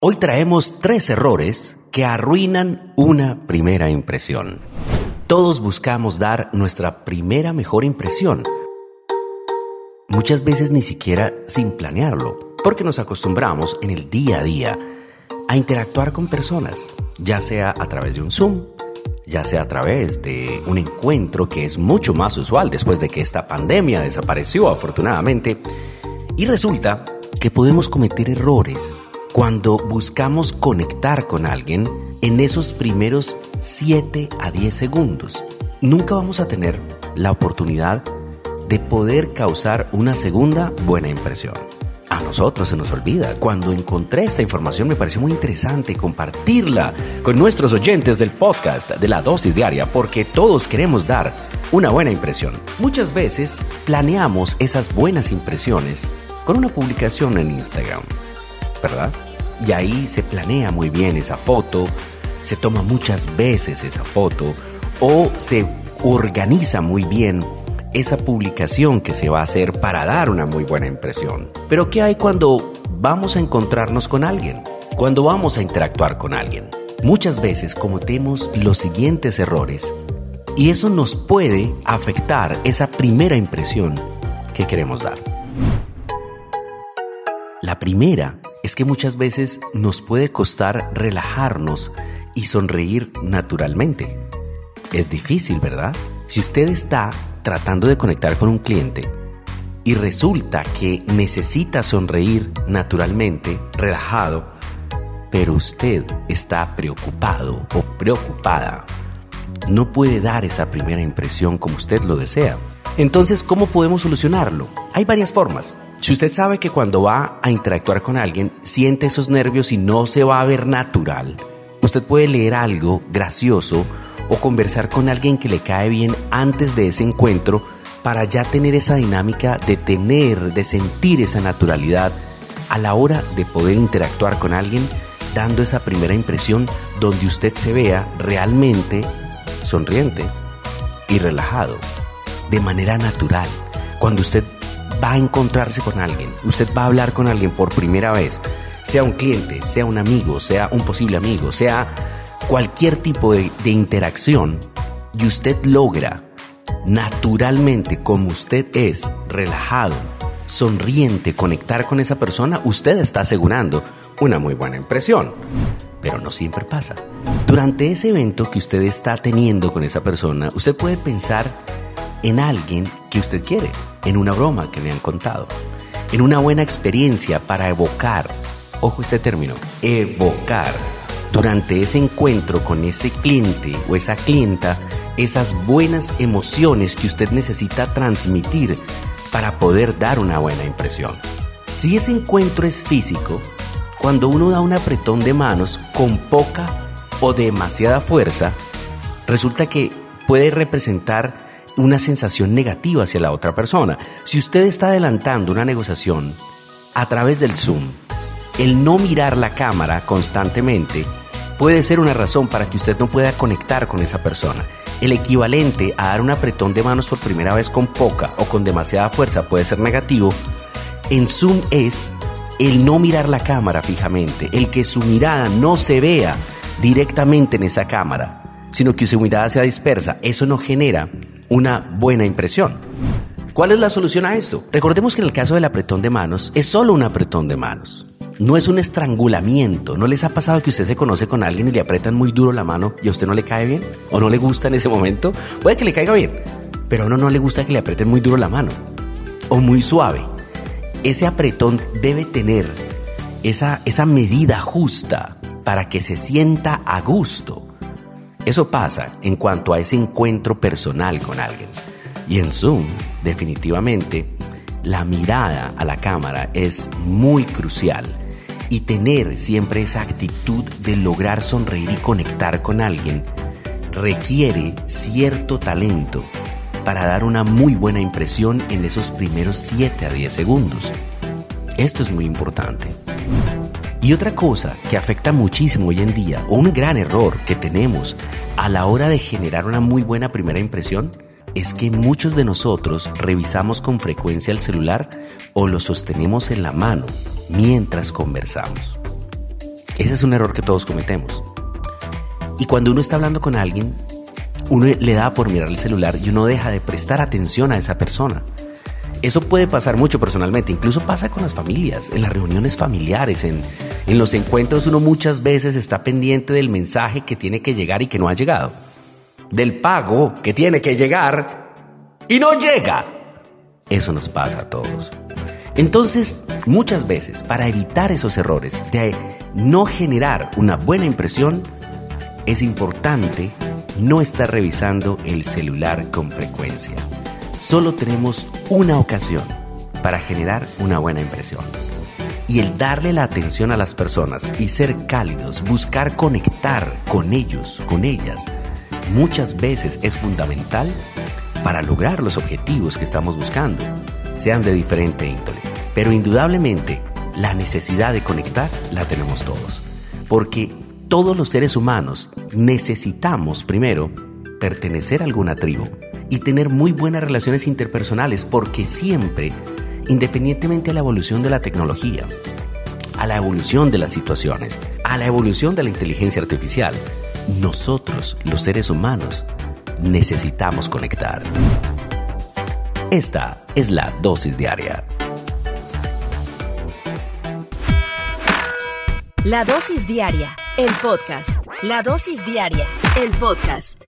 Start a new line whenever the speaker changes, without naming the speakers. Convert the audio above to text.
Hoy traemos tres errores que arruinan una primera impresión. Todos buscamos dar nuestra primera mejor impresión. Muchas veces ni siquiera sin planearlo, porque nos acostumbramos en el día a día a interactuar con personas, ya sea a través de un Zoom, ya sea a través de un encuentro que es mucho más usual después de que esta pandemia desapareció afortunadamente, y resulta que podemos cometer errores cuando buscamos conectar con alguien en esos primeros 7 a 10 segundos. Nunca vamos a tener la oportunidad de poder causar una segunda buena impresión. A nosotros se nos olvida. Cuando encontré esta información me pareció muy interesante compartirla con nuestros oyentes del podcast de la dosis diaria porque todos queremos dar una buena impresión. Muchas veces planeamos esas buenas impresiones con una publicación en Instagram, ¿verdad? Y ahí se planea muy bien esa foto, se toma muchas veces esa foto o se organiza muy bien esa publicación que se va a hacer para dar una muy buena impresión. Pero ¿qué hay cuando vamos a encontrarnos con alguien? Cuando vamos a interactuar con alguien. Muchas veces cometemos los siguientes errores y eso nos puede afectar esa primera impresión que queremos dar. La primera es que muchas veces nos puede costar relajarnos y sonreír naturalmente. Es difícil, ¿verdad? Si usted está tratando de conectar con un cliente y resulta que necesita sonreír naturalmente, relajado, pero usted está preocupado o preocupada, no puede dar esa primera impresión como usted lo desea. Entonces, ¿cómo podemos solucionarlo? Hay varias formas. Si usted sabe que cuando va a interactuar con alguien siente esos nervios y no se va a ver natural, usted puede leer algo gracioso o conversar con alguien que le cae bien antes de ese encuentro para ya tener esa dinámica de tener, de sentir esa naturalidad a la hora de poder interactuar con alguien, dando esa primera impresión donde usted se vea realmente sonriente y relajado, de manera natural. Cuando usted va a encontrarse con alguien, usted va a hablar con alguien por primera vez, sea un cliente, sea un amigo, sea un posible amigo, sea cualquier tipo de, interacción, y usted logra naturalmente como usted es, relajado, sonriente, conectar con esa persona, usted está asegurando una muy buena impresión. Pero no siempre pasa. Durante ese evento que usted está teniendo con esa persona, usted puede pensar en alguien que usted quiere, en una broma que le han contado, en una buena experiencia para evocar, ojo este término, evocar durante ese encuentro con ese cliente o esa clienta esas buenas emociones que usted necesita transmitir para poder dar una buena impresión. Si ese encuentro es físico, cuando uno da un apretón de manos con poca o demasiada fuerza, resulta que puede representar una sensación negativa hacia la otra persona. Si usted está adelantando una negociación a través del Zoom el no mirar la cámara constantemente puede ser una razón para que usted no pueda conectar con esa persona. El equivalente a dar un apretón de manos por primera vez con poca o con demasiada fuerza puede ser negativo. En Zoom es el no mirar la cámara fijamente, el que su mirada no se vea directamente en esa cámara, sino que su mirada sea dispersa. Eso no genera una buena impresión. ¿Cuál es la solución a esto? Recordemos que en el caso del apretón de manos es solo un apretón de manos. No es un estrangulamiento. ¿No les ha pasado que usted se conoce con alguien y le apretan muy duro la mano y a usted no le cae bien? ¿O no le gusta en ese momento? Puede que le caiga bien, pero a uno no le gusta que le aprieten muy duro la mano. O muy suave. Ese apretón debe tener esa, esa medida justa para que se sienta a gusto. Eso pasa en cuanto a ese encuentro personal con alguien. Y en Zoom, definitivamente, la mirada a la cámara es muy crucial y tener siempre esa actitud de lograr sonreír y conectar con alguien requiere cierto talento para dar una muy buena impresión en esos primeros 7 a 10 segundos. Esto es muy importante. Y otra cosa que afecta muchísimo hoy en día, o un gran error que tenemos a la hora de generar una muy buena primera impresión, es que muchos de nosotros revisamos con frecuencia el celular o lo sostenemos en la mano mientras conversamos. Ese es un error que todos cometemos. Y cuando uno está hablando con alguien, uno le da por mirar el celular y uno deja de prestar atención a esa persona. Eso puede pasar mucho personalmente, incluso pasa con las familias, en las reuniones familiares, en, en los encuentros uno muchas veces está pendiente del mensaje que tiene que llegar y que no ha llegado del pago que tiene que llegar y no llega. Eso nos pasa a todos. Entonces, muchas veces, para evitar esos errores de no generar una buena impresión, es importante no estar revisando el celular con frecuencia. Solo tenemos una ocasión para generar una buena impresión. Y el darle la atención a las personas y ser cálidos, buscar conectar con ellos, con ellas, muchas veces es fundamental para lograr los objetivos que estamos buscando, sean de diferente índole. Pero indudablemente, la necesidad de conectar la tenemos todos, porque todos los seres humanos necesitamos primero pertenecer a alguna tribu y tener muy buenas relaciones interpersonales, porque siempre, independientemente de la evolución de la tecnología, a la evolución de las situaciones, a la evolución de la inteligencia artificial, nosotros, los seres humanos, necesitamos conectar. Esta es la dosis diaria.
La dosis diaria, el podcast. La dosis diaria, el podcast.